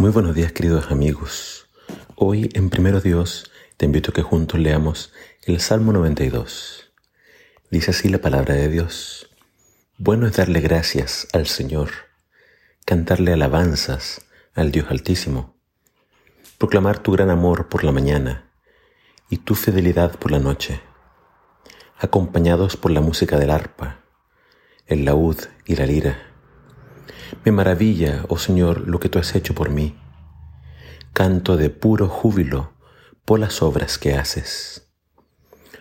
Muy buenos días queridos amigos. Hoy en Primero Dios te invito a que juntos leamos el Salmo 92. Dice así la palabra de Dios. Bueno es darle gracias al Señor, cantarle alabanzas al Dios Altísimo, proclamar tu gran amor por la mañana y tu fidelidad por la noche, acompañados por la música del arpa, el laúd y la lira me maravilla, oh Señor, lo que tú has hecho por mí. Canto de puro júbilo por las obras que haces.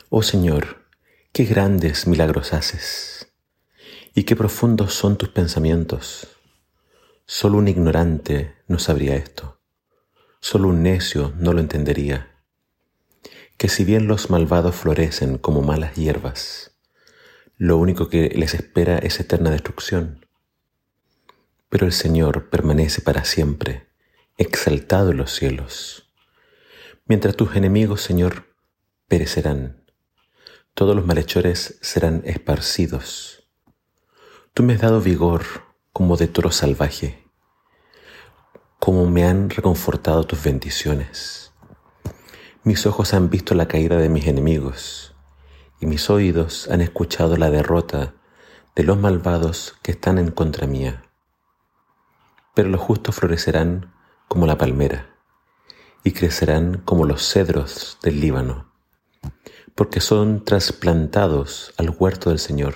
Oh Señor, qué grandes milagros haces y qué profundos son tus pensamientos. Solo un ignorante no sabría esto. Solo un necio no lo entendería. Que si bien los malvados florecen como malas hierbas, lo único que les espera es eterna destrucción pero el Señor permanece para siempre, exaltado en los cielos. Mientras tus enemigos, Señor, perecerán, todos los malhechores serán esparcidos. Tú me has dado vigor como de toro salvaje, como me han reconfortado tus bendiciones. Mis ojos han visto la caída de mis enemigos, y mis oídos han escuchado la derrota de los malvados que están en contra mía pero los justos florecerán como la palmera y crecerán como los cedros del Líbano, porque son trasplantados al huerto del Señor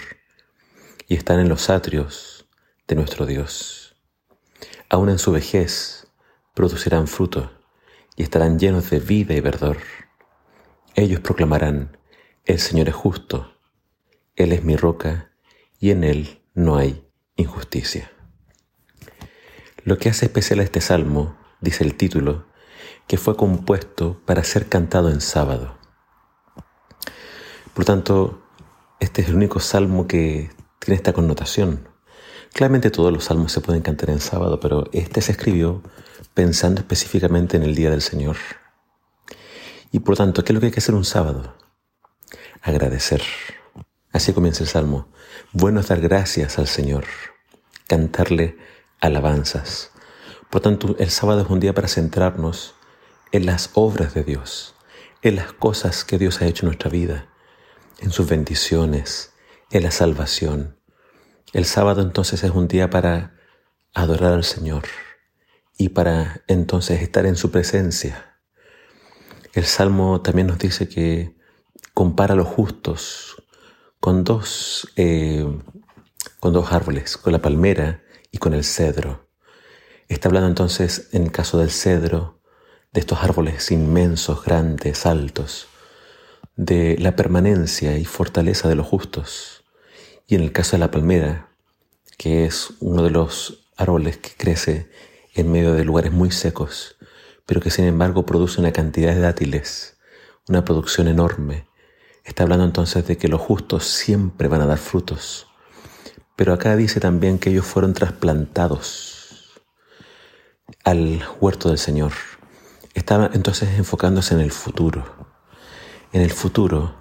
y están en los atrios de nuestro Dios. Aún en su vejez producirán fruto y estarán llenos de vida y verdor. Ellos proclamarán, el Señor es justo, Él es mi roca y en Él no hay injusticia. Lo que hace especial a este salmo, dice el título, que fue compuesto para ser cantado en sábado. Por tanto, este es el único salmo que tiene esta connotación. Claramente todos los salmos se pueden cantar en sábado, pero este se escribió pensando específicamente en el día del Señor. Y por tanto, ¿qué es lo que hay que hacer un sábado? Agradecer. Así comienza el salmo. Bueno es dar gracias al Señor, cantarle alabanzas. Por tanto, el sábado es un día para centrarnos en las obras de Dios, en las cosas que Dios ha hecho en nuestra vida, en sus bendiciones, en la salvación. El sábado entonces es un día para adorar al Señor y para entonces estar en su presencia. El Salmo también nos dice que compara a los justos con dos, eh, con dos árboles, con la palmera y con el cedro. Está hablando entonces, en el caso del cedro, de estos árboles inmensos, grandes, altos, de la permanencia y fortaleza de los justos. Y en el caso de la palmera, que es uno de los árboles que crece en medio de lugares muy secos, pero que sin embargo produce una cantidad de dátiles, una producción enorme. Está hablando entonces de que los justos siempre van a dar frutos. Pero acá dice también que ellos fueron trasplantados al huerto del Señor. Estaba entonces enfocándose en el futuro. En el futuro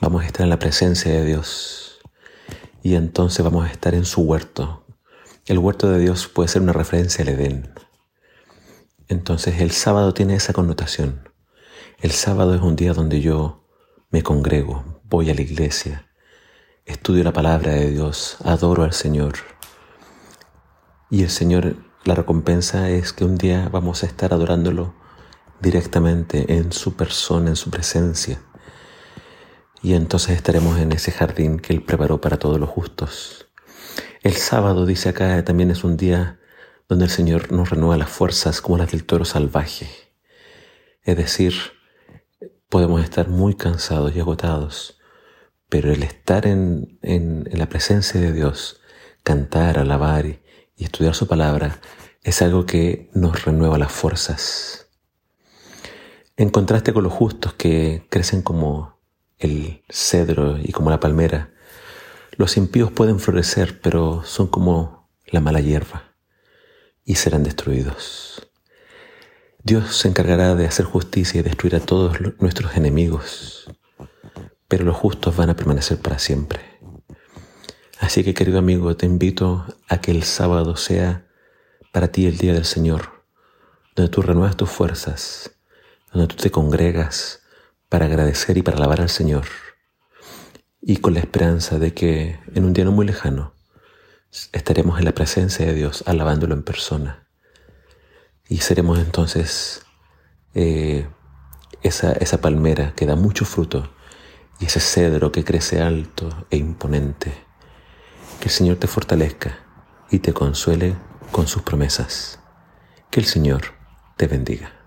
vamos a estar en la presencia de Dios y entonces vamos a estar en su huerto. El huerto de Dios puede ser una referencia al Edén. Entonces el sábado tiene esa connotación. El sábado es un día donde yo me congrego, voy a la iglesia, estudio la palabra de Dios, adoro al Señor. Y el Señor, la recompensa es que un día vamos a estar adorándolo directamente en su persona, en su presencia. Y entonces estaremos en ese jardín que Él preparó para todos los justos. El sábado, dice acá, también es un día donde el Señor nos renueva las fuerzas como las del toro salvaje. Es decir, podemos estar muy cansados y agotados, pero el estar en, la presencia de Dios, cantar, alabar y, y estudiar su palabra, es algo que nos renueva las fuerzas. En contraste con los justos que crecen como el cedro y como la palmera, los impíos pueden florecer, pero son como la mala hierba y serán destruidos. Dios se encargará de hacer justicia y destruir a todos nuestros enemigos pero los justos van a permanecer para siempre. Así que querido amigo, te invito a que el sábado sea para ti el día del Señor, donde tú renuevas tus fuerzas, donde tú te congregas para agradecer y para alabar al Señor, y con la esperanza de que en un día no muy lejano estaremos en la presencia de Dios alabándolo en persona. Y seremos entonces eh, esa, esa palmera que da mucho fruto y ese cedro que crece alto e imponente. Que el Señor te fortalezca y te consuele con sus promesas. Que el Señor te bendiga.